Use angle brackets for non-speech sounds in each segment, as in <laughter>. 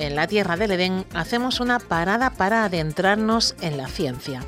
en la Tierra del Edén, hacemos una parada para adentrarnos en la ciencia.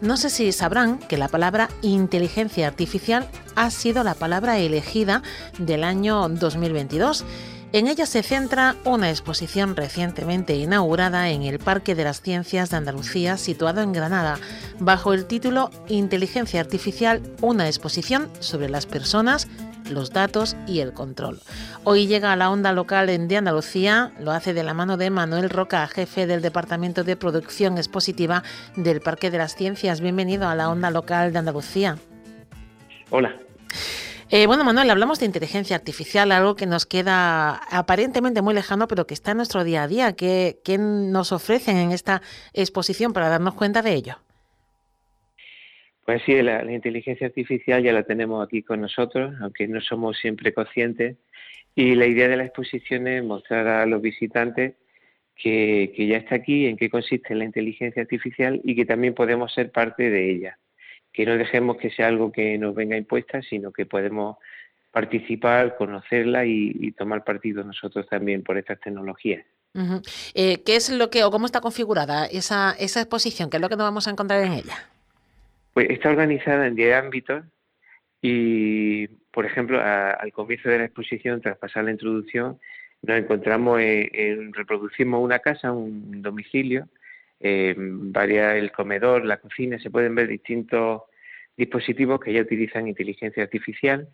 No sé si sabrán que la palabra inteligencia artificial ha sido la palabra elegida del año 2022. En ella se centra una exposición recientemente inaugurada en el Parque de las Ciencias de Andalucía, situado en Granada, bajo el título Inteligencia Artificial, una exposición sobre las personas, los datos y el control. Hoy llega a la onda local de Andalucía, lo hace de la mano de Manuel Roca, jefe del Departamento de Producción Expositiva del Parque de las Ciencias. Bienvenido a la onda local de Andalucía. Hola. Eh, bueno, Manuel, hablamos de inteligencia artificial, algo que nos queda aparentemente muy lejano, pero que está en nuestro día a día. ¿Qué, qué nos ofrecen en esta exposición para darnos cuenta de ello? Pues sí, la, inteligencia artificial ya la tenemos aquí con nosotros, aunque no somos siempre conscientes. Y la idea de la exposición es mostrar a los visitantes que, ya está aquí, en qué consiste la inteligencia artificial y que también podemos ser parte de ella. Que no dejemos que sea algo que nos venga impuesta, sino que podemos participar, conocerla y, tomar partido nosotros también por estas tecnologías. Eh, ¿Qué es lo que o cómo está configurada esa, esa exposición? ¿Qué es lo que nos vamos a encontrar en ella? Pues está organizada en 10 ámbitos y, por ejemplo, al comienzo de la exposición, tras pasar la introducción, nos encontramos en, reproducimos una casa, un domicilio, varias, el comedor, la cocina, se pueden ver distintos dispositivos que ya utilizan inteligencia artificial.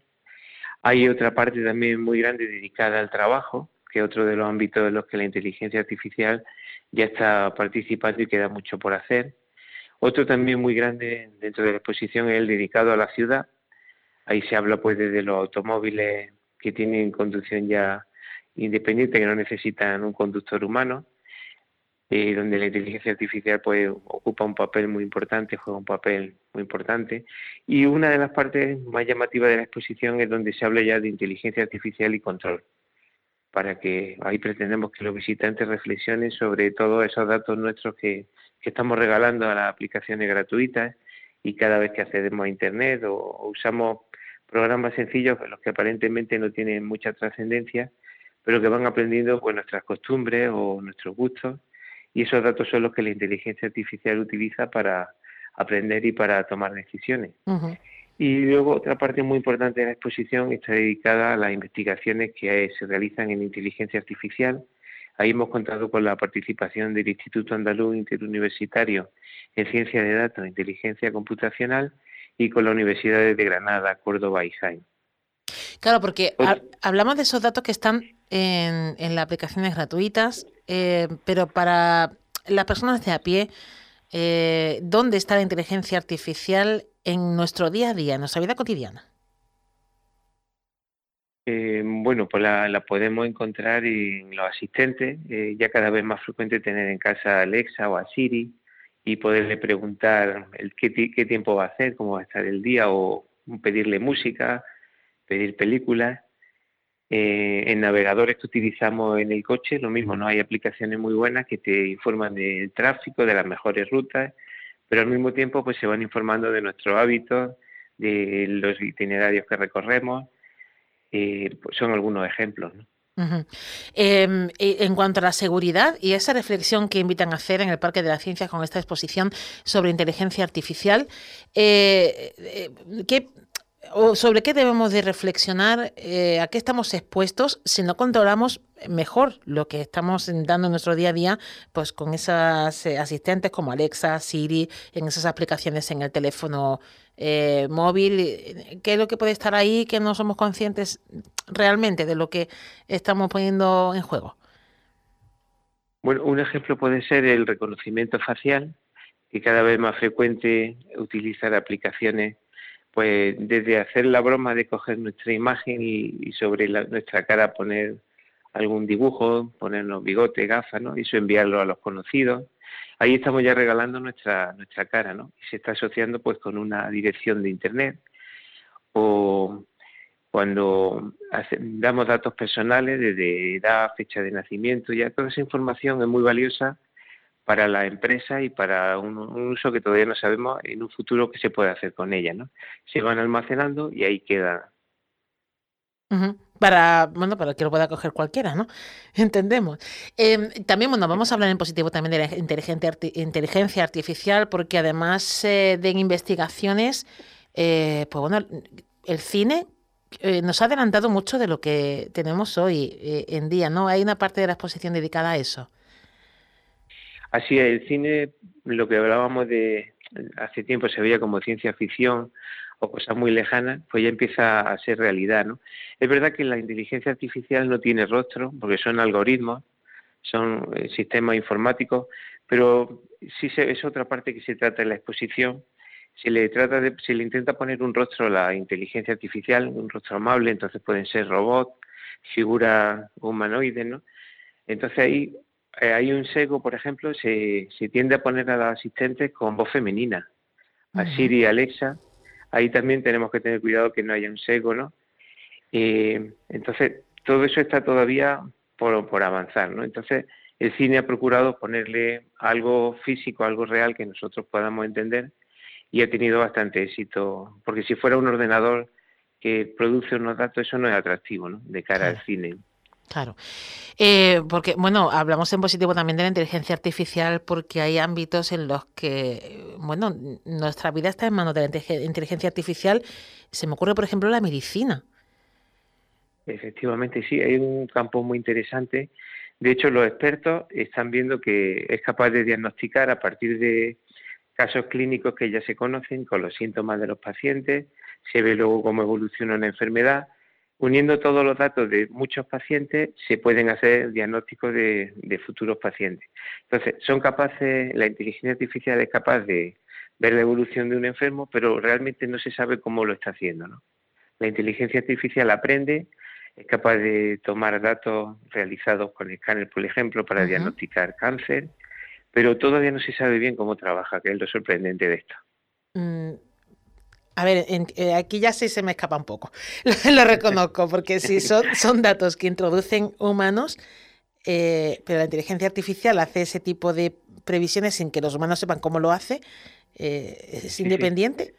Hay otra parte también muy grande dedicada al trabajo, que es otro de los ámbitos en los que la inteligencia artificial ya está participando y queda mucho por hacer. Otro también muy grande dentro de la exposición es el dedicado a la ciudad. Ahí se habla pues desde los automóviles que tienen conducción ya independiente, que no necesitan un conductor humano, eh, donde la inteligencia artificial pues ocupa un papel muy importante, juega un papel muy importante. Y una de las partes más llamativas de la exposición es donde se habla ya de inteligencia artificial y control, para que ahí pretendemos que los visitantes reflexionen sobre todos esos datos nuestros que, que estamos regalando a las aplicaciones gratuitas y cada vez que accedemos a Internet o, usamos programas sencillos, los que aparentemente no tienen mucha trascendencia, pero que van aprendiendo pues, nuestras costumbres o nuestros gustos y esos datos son los que la inteligencia artificial utiliza para aprender y para tomar decisiones. Y luego otra parte muy importante de la exposición está dedicada a las investigaciones que se realizan en inteligencia artificial Ahí hemos contado con la participación del Instituto Andaluz Interuniversitario en Ciencia de Datos e Inteligencia Computacional y con la Universidad de Granada, Córdoba y Jaén. Claro, porque hablamos de esos datos que están en, en las aplicaciones gratuitas, eh, pero para las personas de a pie, eh, ¿dónde está la inteligencia artificial en nuestro día a día, en nuestra vida cotidiana? Eh, bueno, pues la, podemos encontrar en los asistentes, eh, ya cada vez más frecuente tener en casa a Alexa o a Siri y poderle preguntar el qué, tiempo va a hacer, cómo va a estar el día o pedirle música, pedir películas. Eh, en navegadores que utilizamos en el coche, lo mismo, ¿no? Hay aplicaciones muy buenas que te informan del tráfico, de las mejores rutas, pero al mismo tiempo pues se van informando de nuestros hábitos, de los itinerarios que recorremos, eh, pues son algunos ejemplos. Em, en cuanto a la seguridad y esa reflexión que invitan a hacer en el Parque de la Ciencia con esta exposición sobre inteligencia artificial, eh, eh, o ¿sobre qué debemos de reflexionar? ¿A qué estamos expuestos si no controlamos mejor lo que estamos dando en nuestro día a día pues con esas asistentes como Alexa, Siri, en esas aplicaciones en el teléfono eh, móvil, eh, qué es lo que puede estar ahí que no somos conscientes realmente de lo que estamos poniendo en juego. Bueno, un ejemplo puede ser el reconocimiento facial, que cada vez más frecuente utilizar aplicaciones, pues desde hacer la broma de coger nuestra imagen y, sobre nuestra cara poner algún dibujo, ponernos bigote, gafas, ¿no? Y eso enviarlo a los conocidos ahí estamos ya regalando nuestra, nuestra cara, ¿no? Y se está asociando pues con una dirección de Internet o cuando damos datos personales desde edad, fecha de nacimiento, ya toda esa información es muy valiosa para la empresa y para un, uso que todavía no sabemos en un futuro qué se puede hacer con ella, ¿no? Se van almacenando y ahí queda. Para, bueno, para que lo pueda coger cualquiera, ¿no? <laughs> Entendemos. Em, también, bueno, vamos a hablar en positivo también de la inteligencia, artificial, porque además eh, de investigaciones, eh, pues bueno, el cine eh, nos ha adelantado mucho de lo que tenemos hoy en día, ¿no? Hay una parte de la exposición dedicada a eso. Así es, el cine, lo que hablábamos de hace tiempo se veía como ciencia ficción o cosas muy lejanas, pues ya empieza a ser realidad, ¿no? Es verdad que la inteligencia artificial no tiene rostro, porque son algoritmos, son eh, sistemas informáticos, pero sí es otra parte que se trata en la exposición. Se le trata de, se le intenta poner un rostro a la inteligencia artificial, un rostro amable, entonces pueden ser robots, figuras humanoides, ¿no? Entonces ahí eh, hay un sesgo, por ejemplo, se, se tiende a poner a los asistentes con voz femenina, a Siri y Alexa. Ahí también tenemos que tener cuidado que no haya un sesgo, ¿no? Eh, entonces, todo eso está todavía por, por avanzar, ¿no? Entonces, el cine ha procurado ponerle algo físico, algo real que nosotros podamos entender y ha tenido bastante éxito, porque si fuera un ordenador que produce unos datos, eso no es atractivo, ¿no? De cara al cine. Claro. Eh, porque, bueno, hablamos en positivo también de la inteligencia artificial porque hay ámbitos en los que, bueno, nuestra vida está en manos de la inteligencia artificial. Se me ocurre, por ejemplo, la medicina. Efectivamente, sí, hay un campo muy interesante. De hecho, los expertos están viendo que es capaz de diagnosticar a partir de casos clínicos que ya se conocen con los síntomas de los pacientes, se ve luego cómo evoluciona una enfermedad Uniendo todos los datos de muchos pacientes, se pueden hacer diagnósticos de, futuros pacientes. Entonces, son capaces, la inteligencia artificial es capaz de ver la evolución de un enfermo, pero realmente no se sabe cómo lo está haciendo. ¿no? La inteligencia artificial aprende, es capaz de tomar datos realizados con escáner, por ejemplo, para diagnosticar cáncer, pero todavía no se sabe bien cómo trabaja, que es lo sorprendente de esto. Mm, a ver, eh, aquí ya sí se me escapa un poco, <laughs> lo, reconozco, porque si son, son datos que introducen humanos, eh, pero la inteligencia artificial hace ese tipo de previsiones sin que los humanos sepan cómo lo hace, eh, ¿es independiente?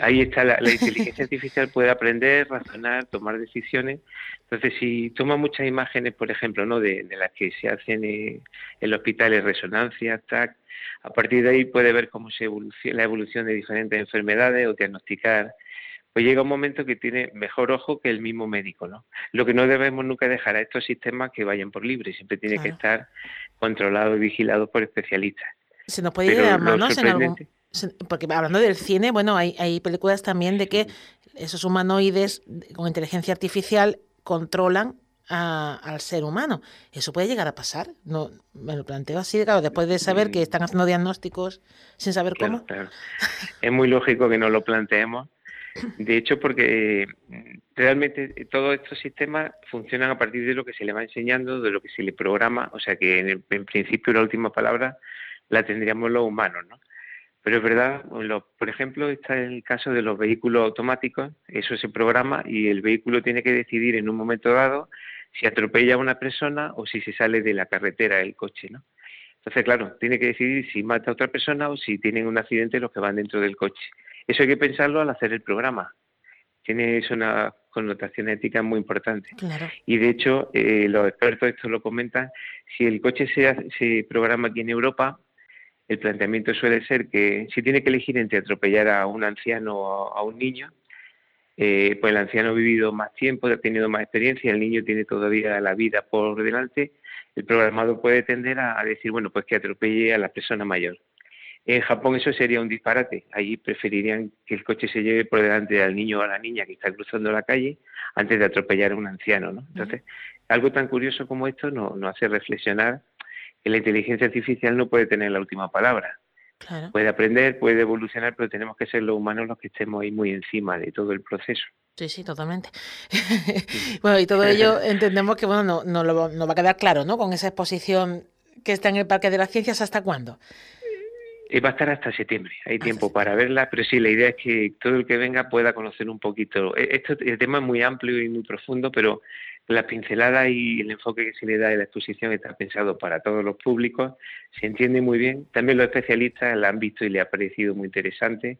Ahí está, la, inteligencia artificial puede aprender, razonar, tomar decisiones. Entonces, si toma muchas imágenes, por ejemplo, ¿no? de, de las que se hacen en los hospitales, resonancia, TAC, a partir de ahí puede ver cómo se evoluciona la evolución de diferentes enfermedades o diagnosticar. Pues llega un momento que tiene mejor ojo que el mismo médico, ¿no? Lo que no debemos nunca dejar a estos sistemas que vayan por libre, siempre tiene que estar controlado y vigilado por especialistas. Se nos puede ir manos en algún... Porque hablando del cine, bueno, hay, hay películas también de que esos humanoides con inteligencia artificial controlan al ser humano. ¿Eso puede llegar a pasar? No, me lo planteo así, claro, después de saber que están haciendo diagnósticos sin saber cómo. Es muy lógico que no lo planteemos. De hecho, porque mm, realmente todos estos sistemas funcionan a partir de lo que se le va enseñando, de lo que se le programa, o sea que en, en principio la última palabra la tendríamos los humanos, ¿no? Pero es verdad, por ejemplo, está el caso de los vehículos automáticos, eso se programa y el vehículo tiene que decidir en un momento dado si atropella a una persona o si se sale de la carretera el coche, ¿no? Entonces, claro, tiene que decidir si mata a otra persona o si tienen un accidente los que van dentro del coche. Eso hay que pensarlo al hacer el programa. Tiene eso una connotación ética muy importante. Y de hecho, eh, los expertos esto lo comentan, si el coche se, se programa aquí en Europa, el planteamiento suele ser que si tiene que elegir entre atropellar a un anciano o a un niño, eh, pues el anciano ha vivido más tiempo, ha tenido más experiencia, el niño tiene todavía la vida por delante, el programador puede tender a, decir, bueno, pues que atropelle a la persona mayor. En Japón eso sería un disparate. Allí preferirían que el coche se lleve por delante al niño o a la niña que está cruzando la calle antes de atropellar a un anciano. ¿no? Entonces, algo tan curioso como esto nos hace reflexionar que la inteligencia artificial no puede tener la última palabra. Puede aprender, puede evolucionar, pero tenemos que ser los humanos los que estemos ahí muy encima de todo el proceso. Sí, sí, totalmente. <laughs> bueno, y todo <laughs> ello entendemos que bueno, no, no, no va a quedar claro, ¿no? Con esa exposición que está en el Parque de las Ciencias, ¿hasta cuándo? Eh, va a estar hasta septiembre, hay tiempo para verla, pero sí, la idea es que todo el que venga pueda conocer un poquito. E, esto, el tema es muy amplio y muy profundo, pero la pincelada y el enfoque que se le da en la exposición está pensado para todos los públicos, se entiende muy bien. También los especialistas la han visto y le ha parecido muy interesante.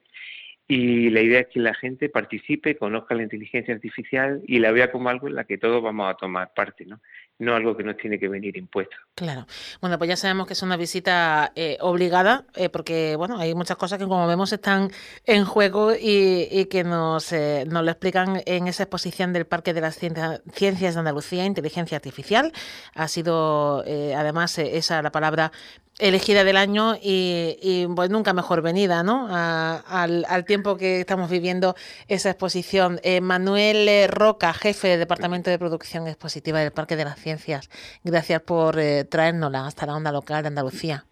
Y la idea es que la gente participe, conozca la inteligencia artificial y la vea como algo en la que todos vamos a tomar parte, ¿no? no algo que nos tiene que venir impuesto. Claro. Bueno, pues ya sabemos que es una visita eh, obligada, eh, porque bueno, hay muchas cosas que como vemos están en juego y, que nos, eh, nos lo explican en esa exposición del Parque de las Ciencias de Andalucía, Inteligencia Artificial. Ha sido además esa la palabra elegida del año y, pues nunca mejor venida, ¿no? al, tiempo que estamos viviendo esa exposición. Manuel Roca, jefe del Departamento de Producción Expositiva del Parque de las Ciencias, gracias por eh, traérnosla hasta la onda local de Andalucía.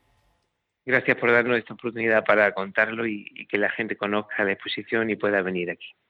Gracias por darnos esta oportunidad para contarlo y que la gente conozca la exposición y pueda venir aquí.